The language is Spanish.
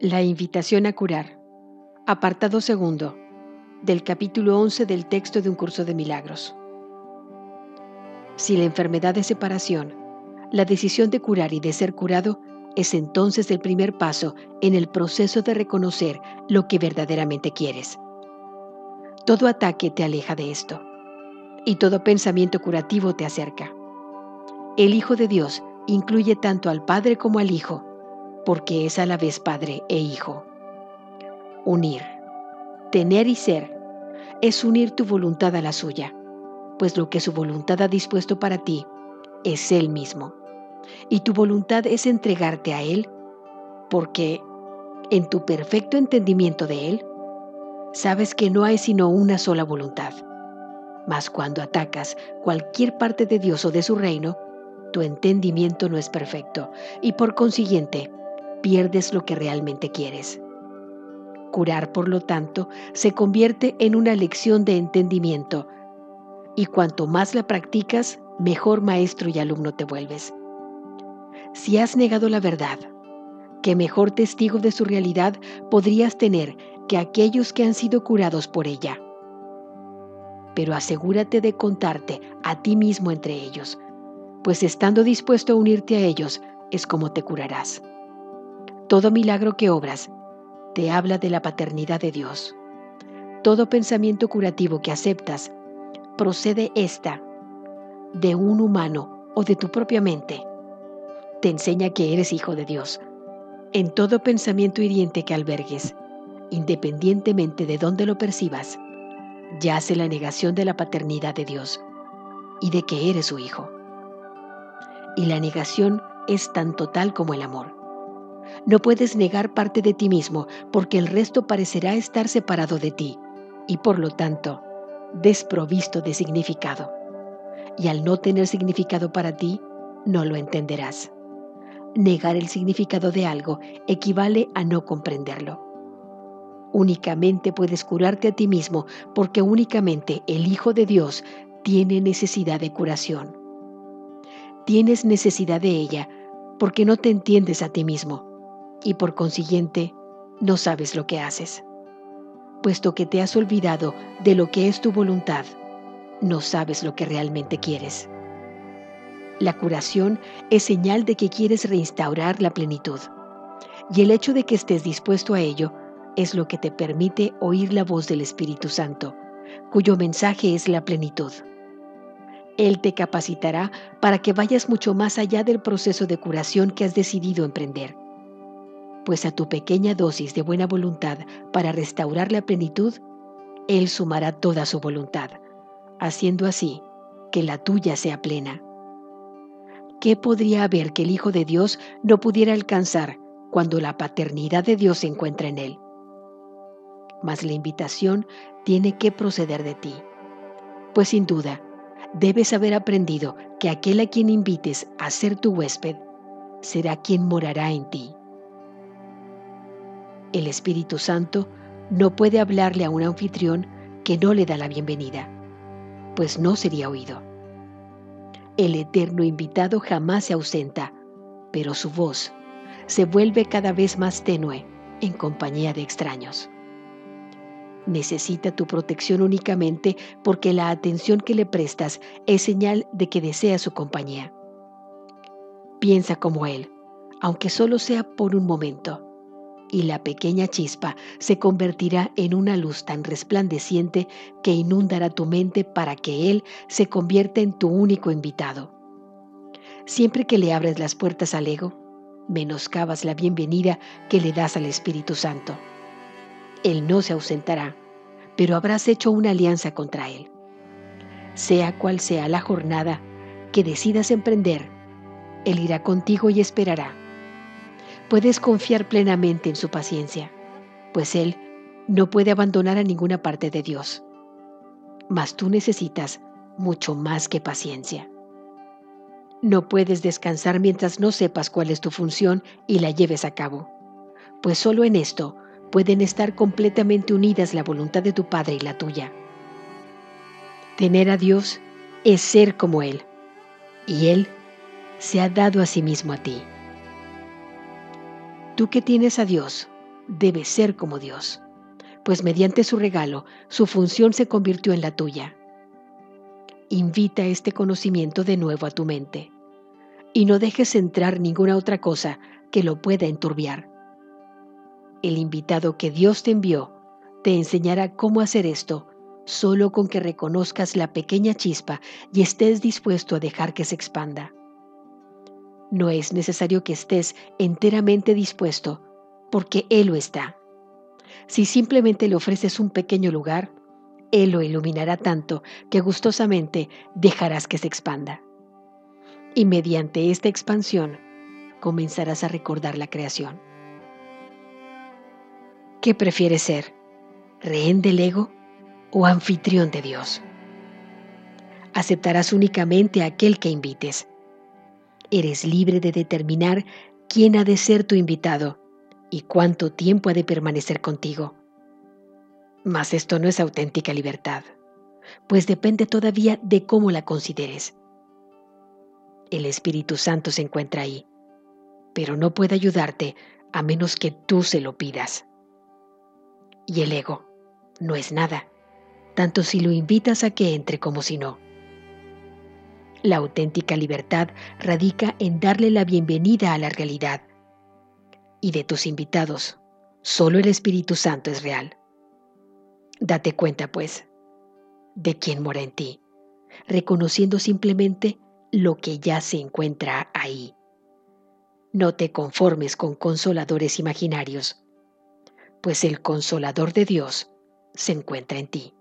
La invitación a curar. Apartado segundo. Del capítulo 11 del texto de un curso de milagros. Si la enfermedad de separación, la decisión de curar y de ser curado es entonces el primer paso en el proceso de reconocer lo que verdaderamente quieres. Todo ataque te aleja de esto y todo pensamiento curativo te acerca. El Hijo de Dios incluye tanto al Padre como al Hijo, porque es a la vez Padre e Hijo. Unir, tener y ser, es unir tu voluntad a la suya, pues lo que su voluntad ha dispuesto para ti es Él mismo. Y tu voluntad es entregarte a Él, porque en tu perfecto entendimiento de Él, sabes que no hay sino una sola voluntad. Mas cuando atacas cualquier parte de Dios o de su reino, tu entendimiento no es perfecto y por consiguiente pierdes lo que realmente quieres. Curar, por lo tanto, se convierte en una lección de entendimiento y cuanto más la practicas, mejor maestro y alumno te vuelves. Si has negado la verdad, ¿qué mejor testigo de su realidad podrías tener que aquellos que han sido curados por ella? Pero asegúrate de contarte a ti mismo entre ellos, pues estando dispuesto a unirte a ellos es como te curarás. Todo milagro que obras te habla de la paternidad de Dios. Todo pensamiento curativo que aceptas procede esta de un humano o de tu propia mente. Te enseña que eres hijo de Dios. En todo pensamiento hiriente que albergues, independientemente de dónde lo percibas, yace la negación de la paternidad de Dios y de que eres su hijo y la negación es tan total como el amor. No puedes negar parte de ti mismo porque el resto parecerá estar separado de ti y por lo tanto desprovisto de significado. Y al no tener significado para ti, no lo entenderás. Negar el significado de algo equivale a no comprenderlo. Únicamente puedes curarte a ti mismo porque únicamente el Hijo de Dios tiene necesidad de curación tienes necesidad de ella porque no te entiendes a ti mismo y por consiguiente no sabes lo que haces. Puesto que te has olvidado de lo que es tu voluntad, no sabes lo que realmente quieres. La curación es señal de que quieres reinstaurar la plenitud. Y el hecho de que estés dispuesto a ello es lo que te permite oír la voz del Espíritu Santo, cuyo mensaje es la plenitud. Él te capacitará para que vayas mucho más allá del proceso de curación que has decidido emprender. Pues a tu pequeña dosis de buena voluntad para restaurar la plenitud, Él sumará toda su voluntad, haciendo así que la tuya sea plena. ¿Qué podría haber que el Hijo de Dios no pudiera alcanzar cuando la paternidad de Dios se encuentra en Él? Mas la invitación tiene que proceder de ti, pues sin duda, debes haber aprendido que aquel a quien invites a ser tu huésped será quien morará en ti. El Espíritu Santo no puede hablarle a un anfitrión que no le da la bienvenida, pues no sería oído. El eterno invitado jamás se ausenta, pero su voz se vuelve cada vez más tenue en compañía de extraños necesita tu protección únicamente porque la atención que le prestas es señal de que desea su compañía. Piensa como Él, aunque solo sea por un momento, y la pequeña chispa se convertirá en una luz tan resplandeciente que inundará tu mente para que Él se convierta en tu único invitado. Siempre que le abres las puertas al ego, menoscabas la bienvenida que le das al Espíritu Santo. Él no se ausentará, pero habrás hecho una alianza contra Él. Sea cual sea la jornada que decidas emprender, Él irá contigo y esperará. Puedes confiar plenamente en su paciencia, pues Él no puede abandonar a ninguna parte de Dios. Mas tú necesitas mucho más que paciencia. No puedes descansar mientras no sepas cuál es tu función y la lleves a cabo, pues solo en esto pueden estar completamente unidas la voluntad de tu Padre y la tuya. Tener a Dios es ser como Él, y Él se ha dado a sí mismo a ti. Tú que tienes a Dios, debe ser como Dios, pues mediante su regalo su función se convirtió en la tuya. Invita este conocimiento de nuevo a tu mente y no dejes entrar ninguna otra cosa que lo pueda enturbiar. El invitado que Dios te envió te enseñará cómo hacer esto solo con que reconozcas la pequeña chispa y estés dispuesto a dejar que se expanda. No es necesario que estés enteramente dispuesto, porque Él lo está. Si simplemente le ofreces un pequeño lugar, Él lo iluminará tanto que gustosamente dejarás que se expanda. Y mediante esta expansión, comenzarás a recordar la creación. ¿Qué prefieres ser? ¿Rehén del ego o anfitrión de Dios? Aceptarás únicamente a aquel que invites Eres libre de determinar quién ha de ser tu invitado y cuánto tiempo ha de permanecer contigo. Mas esto no es auténtica libertad, pues depende todavía de cómo la consideres. El Espíritu Santo se encuentra ahí, pero no puede ayudarte a menos que tú se lo pidas. Y el ego no es nada, tanto si lo invitas a que entre como si no. La auténtica libertad radica en darle la bienvenida a la realidad. Y de tus invitados, solo el Espíritu Santo es real. Date cuenta, pues, de quién mora en ti, reconociendo simplemente lo que ya se encuentra ahí. No te conformes con consoladores imaginarios, pues el consolador de Dios se encuentra en ti.